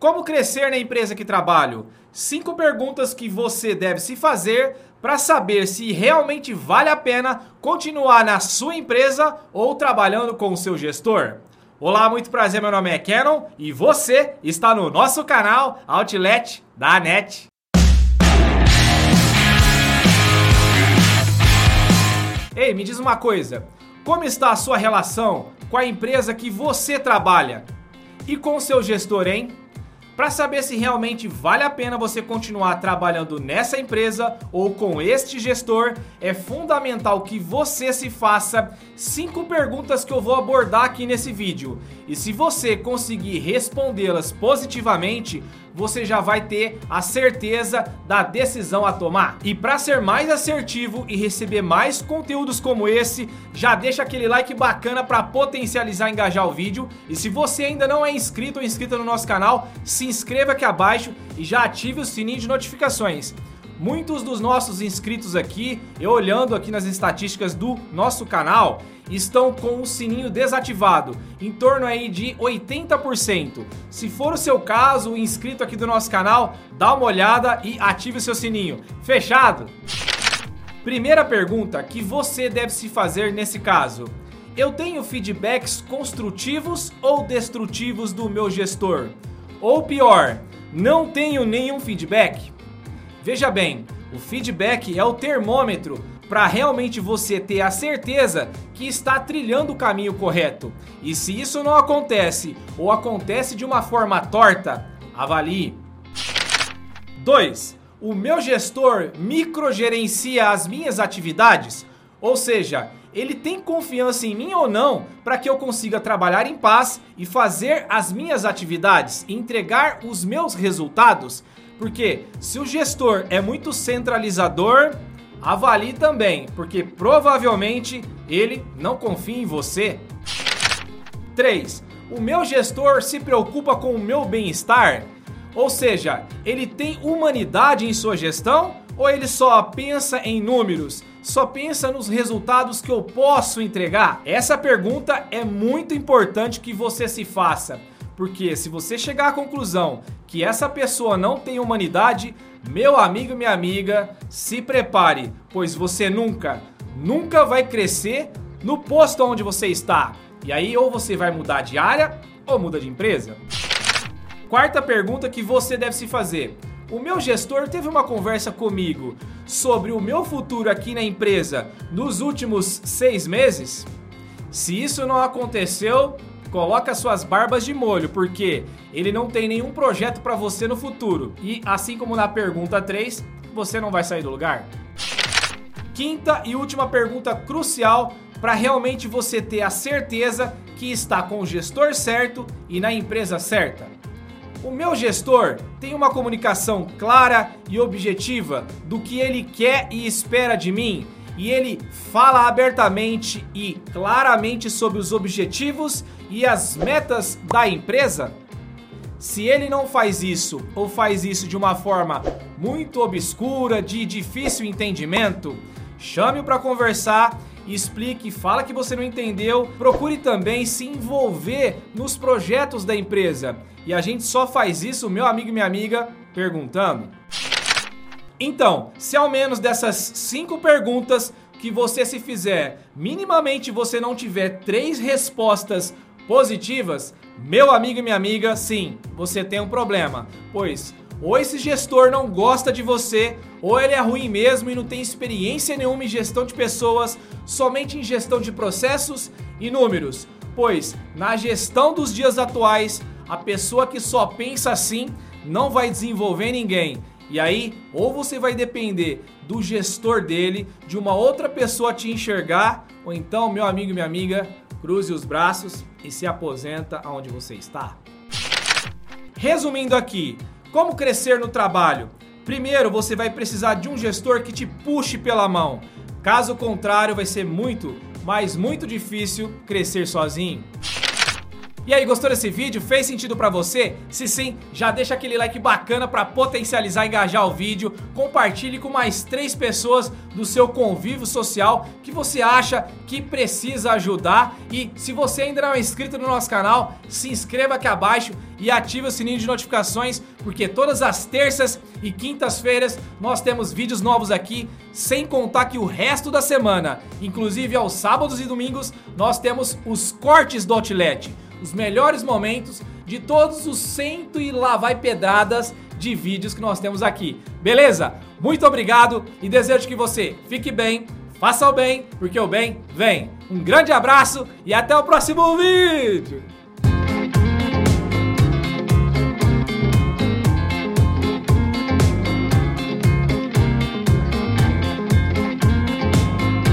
Como crescer na empresa que trabalho? Cinco perguntas que você deve se fazer para saber se realmente vale a pena continuar na sua empresa ou trabalhando com o seu gestor. Olá, muito prazer, meu nome é Canon e você está no nosso canal Outlet da NET. Ei, me diz uma coisa, como está a sua relação com a empresa que você trabalha e com o seu gestor, hein? Para saber se realmente vale a pena você continuar trabalhando nessa empresa ou com este gestor, é fundamental que você se faça cinco perguntas que eu vou abordar aqui nesse vídeo. E se você conseguir respondê-las positivamente, você já vai ter a certeza da decisão a tomar. E para ser mais assertivo e receber mais conteúdos como esse, já deixa aquele like bacana para potencializar e engajar o vídeo. E se você ainda não é inscrito ou inscrita no nosso canal, se inscreva aqui abaixo e já ative o sininho de notificações. Muitos dos nossos inscritos aqui, eu olhando aqui nas estatísticas do nosso canal, estão com o sininho desativado, em torno aí de 80%. Se for o seu caso, inscrito aqui do nosso canal, dá uma olhada e ative o seu sininho. Fechado? Primeira pergunta que você deve se fazer nesse caso. Eu tenho feedbacks construtivos ou destrutivos do meu gestor? Ou pior, não tenho nenhum feedback? Veja bem, o feedback é o termômetro para realmente você ter a certeza que está trilhando o caminho correto. E se isso não acontece ou acontece de uma forma torta, avalie. 2. O meu gestor microgerencia as minhas atividades? Ou seja, ele tem confiança em mim ou não para que eu consiga trabalhar em paz e fazer as minhas atividades, entregar os meus resultados? Porque se o gestor é muito centralizador, avalie também, porque provavelmente ele não confia em você. 3. O meu gestor se preocupa com o meu bem-estar? Ou seja, ele tem humanidade em sua gestão ou ele só pensa em números? Só pensa nos resultados que eu posso entregar? Essa pergunta é muito importante que você se faça. Porque se você chegar à conclusão que essa pessoa não tem humanidade, meu amigo e minha amiga, se prepare, pois você nunca, nunca vai crescer no posto onde você está. E aí ou você vai mudar de área ou muda de empresa. Quarta pergunta que você deve se fazer. O meu gestor teve uma conversa comigo sobre o meu futuro aqui na empresa nos últimos seis meses? Se isso não aconteceu, coloca suas barbas de molho, porque ele não tem nenhum projeto para você no futuro. E assim como na pergunta 3, você não vai sair do lugar. Quinta e última pergunta crucial para realmente você ter a certeza que está com o gestor certo e na empresa certa. O meu gestor tem uma comunicação clara e objetiva do que ele quer e espera de mim e ele fala abertamente e claramente sobre os objetivos e as metas da empresa? Se ele não faz isso ou faz isso de uma forma muito obscura, de difícil entendimento, chame-o para conversar, explique, fala que você não entendeu, procure também se envolver nos projetos da empresa. E a gente só faz isso, meu amigo e minha amiga, perguntando. Então, se ao menos dessas cinco perguntas que você se fizer, minimamente você não tiver três respostas positivas, meu amigo e minha amiga, sim, você tem um problema. Pois ou esse gestor não gosta de você, ou ele é ruim mesmo e não tem experiência nenhuma em gestão de pessoas, somente em gestão de processos e números. Pois na gestão dos dias atuais, a pessoa que só pensa assim não vai desenvolver ninguém. E aí, ou você vai depender do gestor dele, de uma outra pessoa te enxergar, ou então, meu amigo e minha amiga, cruze os braços e se aposenta aonde você está. Resumindo aqui, como crescer no trabalho? Primeiro, você vai precisar de um gestor que te puxe pela mão. Caso contrário, vai ser muito, mas muito difícil crescer sozinho. E aí, gostou desse vídeo? Fez sentido para você? Se sim, já deixa aquele like bacana para potencializar e engajar o vídeo. Compartilhe com mais três pessoas do seu convívio social que você acha que precisa ajudar. E se você ainda não é inscrito no nosso canal, se inscreva aqui abaixo e ative o sininho de notificações, porque todas as terças e quintas-feiras nós temos vídeos novos aqui, sem contar que o resto da semana, inclusive aos sábados e domingos, nós temos os cortes do Outlet os melhores momentos de todos os cento e lá vai pedradas de vídeos que nós temos aqui. Beleza? Muito obrigado e desejo que você fique bem, faça o bem, porque o bem vem. Um grande abraço e até o próximo vídeo!